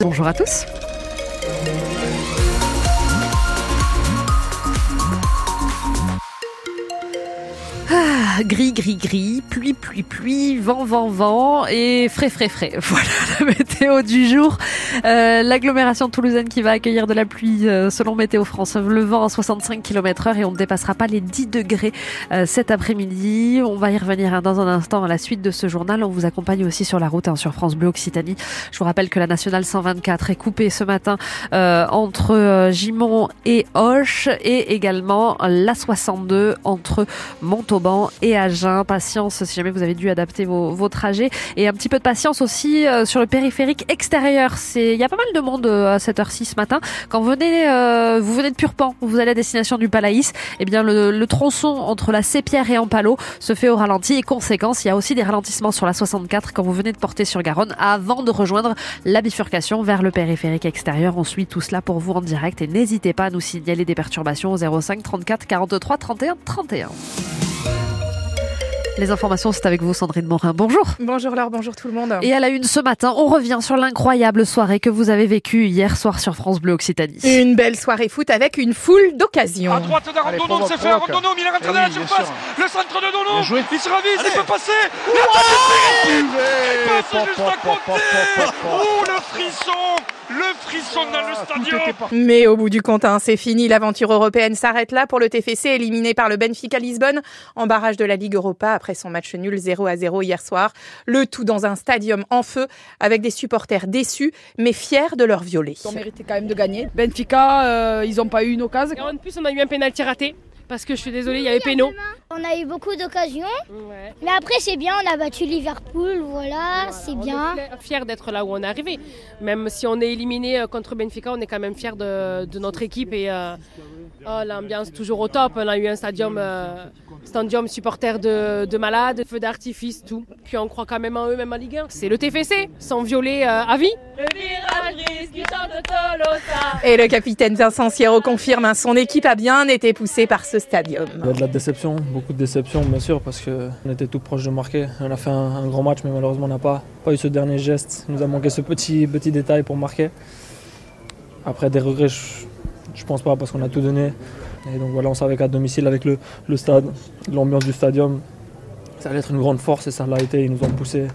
Bonjour à tous. Ah, gris, gris, gris, pluie, pluie, pluie, vent, vent, vent et frais, frais, frais. Voilà la météo du jour. Euh, L'agglomération toulousaine qui va accueillir de la pluie euh, selon Météo France. Le vent à 65 km heure et on ne dépassera pas les 10 degrés euh, cet après-midi. On va y revenir hein, dans un instant à la suite de ce journal. On vous accompagne aussi sur la route hein, sur France Bleu Occitanie. Je vous rappelle que la nationale 124 est coupée ce matin euh, entre Gimont et Hoche et également la 62 entre Montauban et Agen. Patience si jamais vous avez dû adapter vos, vos trajets et un petit peu de patience aussi euh, sur le périphérique extérieur. Il y a pas mal de monde euh, à cette heure-ci ce matin. Quand vous venez euh, vous venez de Purpan, vous allez à destination du Palaïs, eh bien le, le tronçon entre la Sépierre et Ampalo se fait au ralenti et conséquence, il y a aussi des ralentissements sur la 64 quand vous venez de porter sur Garonne avant de rejoindre la bifurcation vers le périphérique extérieur. On suit tout cela pour vous en direct et n'hésitez pas à nous signaler des perturbations au 05 34 43 31 31. Les informations, c'est avec vous, Sandrine Morin. Bonjour. Bonjour Laure, bonjour tout le monde. Et à la une ce matin, on revient sur l'incroyable soirée que vous avez vécue hier soir sur France Bleu Occitanie. Une belle soirée foot avec une foule d'occasions. À droite d'Arandono, c'est fait. Arandono, mais il est rentré dans la surface. Le centre de Dono. Il se ravise, il peut passer. Il passe juste à côté. Oh, le frisson. Le frisson dans le stadion. Mais au bout du compte, hein, c'est fini. L'aventure européenne s'arrête là pour le TFC éliminé par le Benfica Lisbonne en barrage de la Ligue Europa après son match nul 0 à 0 hier soir. Le tout dans un stadium en feu avec des supporters déçus mais fiers de leur violet. On méritait quand même de gagner. Benfica, euh, ils n'ont pas eu une occasion. Et en plus, on a eu un pénalty raté. Parce que je suis désolée, il y avait péno. On a eu beaucoup d'occasions. Mais après, c'est bien, on a battu Liverpool, voilà, c'est bien. On est fiers d'être là où on est arrivé. Même si on est éliminé euh, contre Benfica, on est quand même fiers de, de notre équipe. Et euh, oh, l'ambiance toujours au top. On a eu un stadium, euh, stadium supporter de, de malades, feux d'artifice, tout. Puis on croit quand même en eux, même en Ligue 1. C'est le TFC, sans violer euh, à vie. Et le capitaine Vincent Sierro confirme, hein, son équipe a bien été poussée par ce stadium. Il y a de la déception, beaucoup de déception bien sûr parce qu'on était tout proche de marquer. On a fait un, un grand match mais malheureusement on n'a pas, pas eu ce dernier geste. Il nous a manqué ce petit, petit détail pour marquer. Après des regrets, je, je pense pas parce qu'on a tout donné. Et donc voilà, on savait qu'à domicile avec le, le stade, l'ambiance du stadium, ça allait être une grande force et ça l'a été. Ils nous ont poussé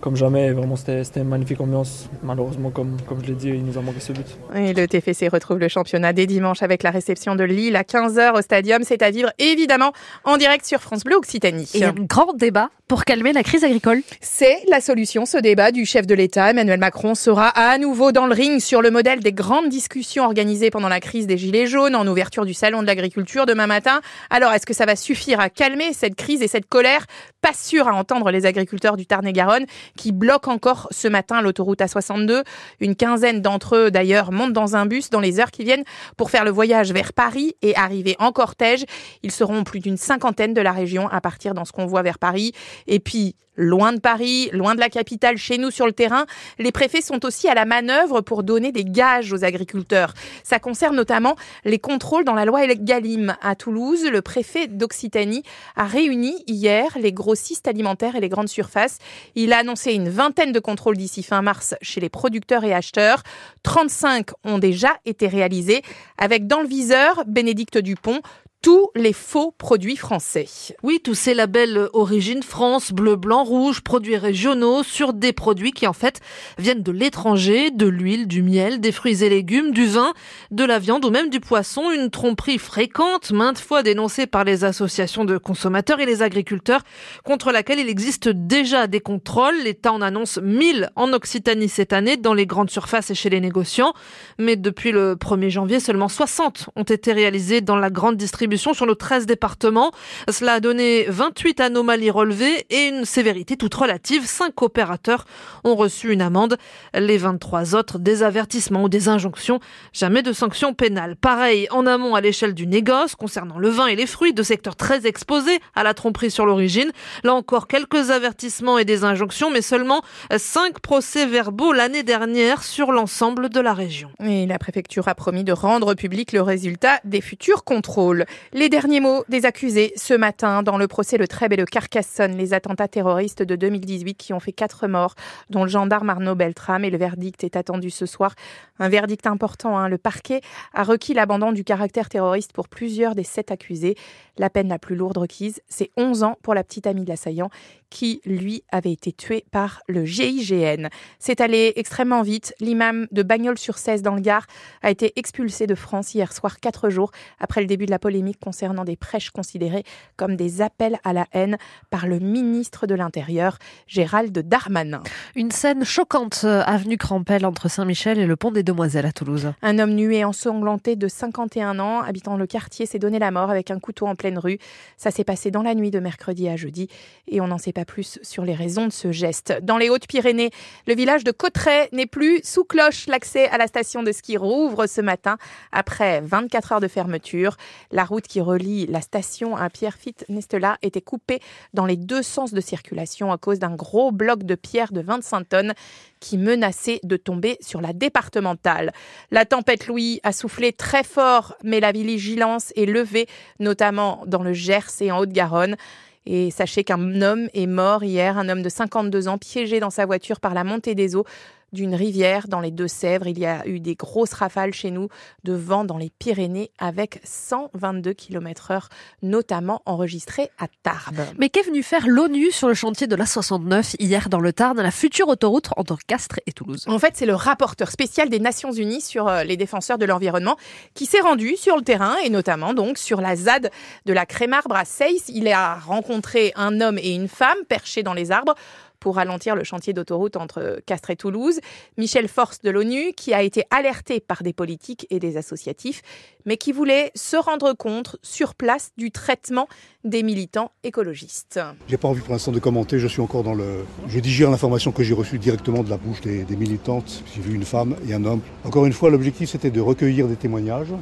comme jamais. Et vraiment, c'était c'était une magnifique ambiance. Malheureusement, comme, comme je l'ai dit, il nous a manqué ce but. Et le TFC retrouve le championnat dès dimanche avec la réception de Lille à 15h au stadium. C'est à vivre évidemment en direct sur France Bleu Occitanie. Et un grand débat pour calmer la crise agricole. C'est la solution, ce débat du chef de l'État. Emmanuel Macron sera à nouveau dans le ring sur le modèle des grandes discussions organisées pendant la crise des Gilets jaunes en ouverture du Salon de l'agriculture demain matin. Alors, est-ce que ça va suffire à calmer cette crise et cette colère? Pas sûr à entendre les agriculteurs du Tarn-et-Garonne qui bloquent encore ce matin l'autoroute A62. Une quinzaine d'entre eux, d'ailleurs, montent dans un bus dans les heures qui viennent pour faire le voyage vers Paris et arriver en cortège. Ils seront plus d'une cinquantaine de la région à partir dans ce convoi vers Paris. Et puis, loin de Paris, loin de la capitale, chez nous sur le terrain, les préfets sont aussi à la manœuvre pour donner des gages aux agriculteurs. Ça concerne notamment les contrôles dans la loi Galim. À Toulouse, le préfet d'Occitanie a réuni hier les grossistes alimentaires et les grandes surfaces. Il a annoncé une vingtaine de contrôles d'ici fin mars chez les producteurs et acheteurs. 35 ont déjà été réalisés avec dans le viseur Bénédicte Dupont tous les faux produits français. Oui, tous ces labels origine France, bleu, blanc, rouge, produits régionaux sur des produits qui en fait viennent de l'étranger, de l'huile, du miel, des fruits et légumes, du vin, de la viande ou même du poisson, une tromperie fréquente, maintes fois dénoncée par les associations de consommateurs et les agriculteurs, contre laquelle il existe déjà des contrôles. L'État en annonce 1000 en Occitanie cette année dans les grandes surfaces et chez les négociants, mais depuis le 1er janvier, seulement 60 ont été réalisés dans la grande distribution sur nos 13 départements. Cela a donné 28 anomalies relevées et une sévérité toute relative. Cinq opérateurs ont reçu une amende. Les 23 autres, des avertissements ou des injonctions. Jamais de sanctions pénales. Pareil, en amont à l'échelle du négoce, concernant le vin et les fruits, deux secteurs très exposés à la tromperie sur l'origine. Là encore, quelques avertissements et des injonctions, mais seulement cinq procès verbaux l'année dernière sur l'ensemble de la région. Et la préfecture a promis de rendre public le résultat des futurs contrôles. Les derniers mots des accusés ce matin dans le procès Le Trèbes et le Carcassonne, les attentats terroristes de 2018 qui ont fait quatre morts, dont le gendarme Arnaud Beltrame. Et le verdict est attendu ce soir. Un verdict important. Hein. Le parquet a requis l'abandon du caractère terroriste pour plusieurs des sept accusés. La peine la plus lourde requise, c'est 11 ans pour la petite amie de l'assaillant qui, lui, avait été tué par le GIGN. C'est allé extrêmement vite. L'imam de Bagnols-sur-Cèze dans le Gard a été expulsé de France hier soir, quatre jours après le début de la polémique concernant des prêches considérées comme des appels à la haine par le ministre de l'Intérieur, Gérald Darmanin. Une scène choquante, euh, avenue Crampel entre Saint-Michel et le pont des Demoiselles à Toulouse. Un homme nu et ensanglanté de 51 ans, habitant le quartier, s'est donné la mort avec un couteau en pleine rue. Ça s'est passé dans la nuit de mercredi à jeudi et on n'en sait pas plus sur les raisons de ce geste. Dans les Hautes-Pyrénées, le village de Cotteret n'est plus sous cloche. L'accès à la station de ski rouvre ce matin après 24 heures de fermeture. La route qui relie la station à Pierrefitte-Nestela était coupée dans les deux sens de circulation à cause d'un gros bloc de pierre de 25 tonnes qui menaçait de tomber sur la départementale. La tempête Louis a soufflé très fort, mais la vigilance est levée, notamment dans le Gers et en Haute-Garonne. Et sachez qu'un homme est mort hier, un homme de 52 ans piégé dans sa voiture par la montée des eaux d'une rivière dans les Deux-Sèvres. Il y a eu des grosses rafales chez nous de vent dans les Pyrénées avec 122 km heure, notamment enregistrés à Tarbes. Mais qu'est venu faire l'ONU sur le chantier de la 69 hier dans le Tarn, la future autoroute entre Castres et Toulouse? En fait, c'est le rapporteur spécial des Nations Unies sur euh, les défenseurs de l'environnement qui s'est rendu sur le terrain et notamment donc sur la ZAD de la Crémarbre à Seyss. Il a rencontré un homme et une femme perchés dans les arbres pour ralentir le chantier d'autoroute entre Castres et Toulouse. Michel Force de l'ONU, qui a été alerté par des politiques et des associatifs, mais qui voulait se rendre compte sur place du traitement des militants écologistes. J'ai pas envie pour l'instant de commenter, je suis encore dans le... Je digère l'information que j'ai reçue directement de la bouche des, militantes. J'ai vu une femme et un homme. Encore une fois, l'objectif c'était de recueillir des témoignages,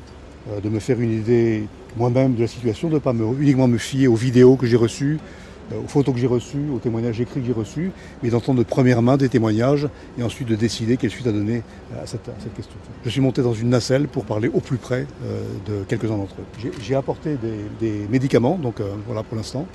euh, de me faire une idée moi-même de la situation, de ne pas me, uniquement me fier aux vidéos que j'ai reçues, aux photos que j'ai reçues, aux témoignages écrits que j'ai reçus, mais d'entendre de première main des témoignages et ensuite de décider quelle suite à donner à cette, question. Je suis monté dans une nacelle pour parler au plus près euh, de quelques-uns d'entre eux. J'ai apporté des, médicaments, donc euh, voilà pour l'instant.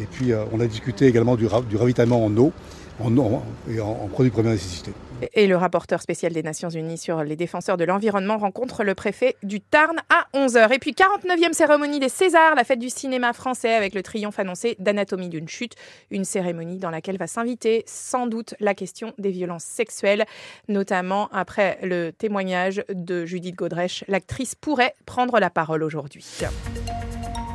Et puis on a discuté également du ravitaillement en eau en, et en, en produits de première nécessité. Et le rapporteur spécial des Nations Unies sur les défenseurs de l'environnement rencontre le préfet du Tarn à 11h. Et puis 49e cérémonie des Césars, la fête du cinéma français avec le triomphe annoncé d'Anatomie d'une chute, une cérémonie dans laquelle va s'inviter sans doute la question des violences sexuelles, notamment après le témoignage de Judith Godrèche. L'actrice pourrait prendre la parole aujourd'hui.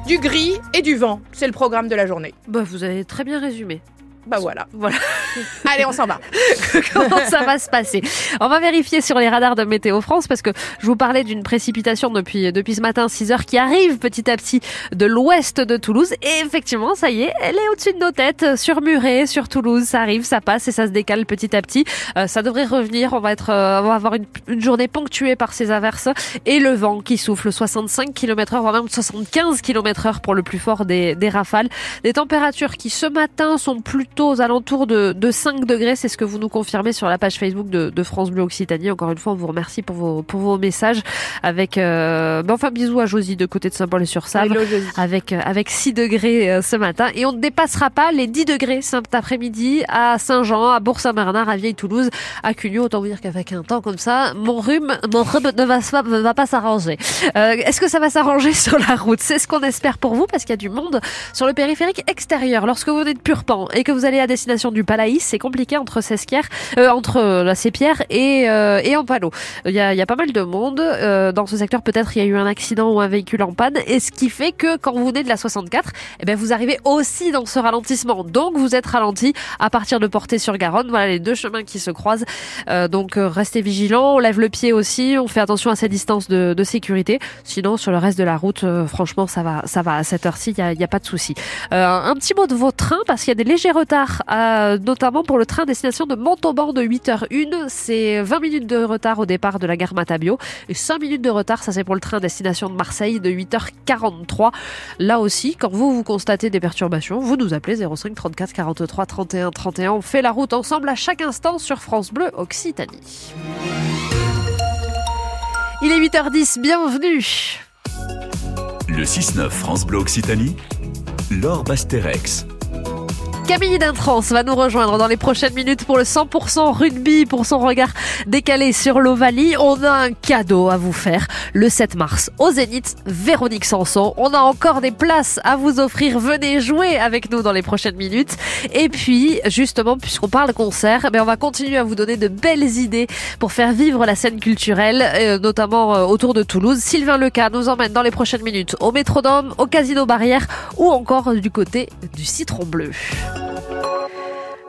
Du gris et du vent, c'est le programme de la journée. Bah, vous avez très bien résumé. Bah voilà. Voilà. Allez, on s'en va. Comment ça va se passer? On va vérifier sur les radars de Météo France parce que je vous parlais d'une précipitation depuis, depuis ce matin, 6 heures, qui arrive petit à petit de l'ouest de Toulouse. Et effectivement, ça y est, elle est au-dessus de nos têtes, sur Muret, sur Toulouse. Ça arrive, ça passe et ça se décale petit à petit. Euh, ça devrait revenir. On va être, euh, on va avoir une, journée ponctuée par ces averses et le vent qui souffle 65 km heure, voire même 75 km heure pour le plus fort des, des rafales. Des températures qui ce matin sont plutôt aux alentours de, 5 degrés. C'est ce que vous nous confirmez sur la page Facebook de, France Bleu Occitanie. Encore une fois, on vous remercie pour vos, pour vos messages. Avec, euh, ben enfin, bisous à Josie de côté de Saint-Paul-sur-Save. Avec, euh, avec 6 degrés euh, ce matin. Et on ne dépassera pas les 10 degrés cet après-midi à Saint-Jean, à Bourg-Saint-Bernard, à Vieille-Toulouse, à Cugnot. Autant vous dire qu'avec un temps comme ça, mon rhume, mon rhume ne va, ne va pas s'arranger. Est-ce que ça va s'arranger sur la route? C'est ce qu'on espère pour vous parce qu'il y a du monde sur le périphérique extérieur. Lorsque vous venez de Purpan et que vous allez à destination du C'est compliqué entre Sesquière, euh, entre euh, la et euh, et. Il y a, y a pas mal de monde euh, dans ce secteur. Peut-être il y a eu un accident ou un véhicule en panne, et ce qui fait que quand vous venez de la 64, eh ben vous arrivez aussi dans ce ralentissement. Donc vous êtes ralenti à partir de Portée-sur-Garonne. Voilà les deux chemins qui se croisent. donc restez vigilants, on lève le pied aussi, on fait attention à ces distances de, sécurité. Sinon sur le reste de la route, franchement ça va, ça va à cette heure-ci, il y a, y a, pas de souci. un petit mot de vos trains parce qu'il y a des légers retards notamment pour le train destination de Montauban de 8h01. C'est 20 minutes de retard au départ de la gare Matabio et 5 minutes de retard, ça c'est pour le train destination de Marseille de 8h43. Là aussi, quand vous vous constatez des perturbations, vous nous appelez 05 34 43 31 31. On fait la route ensemble à chaque instant sur France Bleu Occitanie. Il est 8h10, bienvenue Le 6-9 France Bleu Occitanie, Laure Basterex. Camille Dintrans va nous rejoindre dans les prochaines minutes pour le 100% rugby, pour son regard décalé sur l'Ovalie. On a un cadeau à vous faire le 7 mars au Zénith, Véronique Sanson. On a encore des places à vous offrir. Venez jouer avec nous dans les prochaines minutes. Et puis, justement, puisqu'on parle concert, mais on va continuer à vous donner de belles idées pour faire vivre la scène culturelle, euh, notamment euh, autour de Toulouse. Sylvain Leca nous emmène dans les prochaines minutes au Métrodome, au Casino Barrière ou encore du côté du Citron Bleu.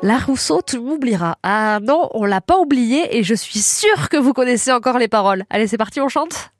La Rousseau, tu m'oublieras. Ah non, on l'a pas oublié et je suis sûre que vous connaissez encore les paroles. Allez, c'est parti, on chante?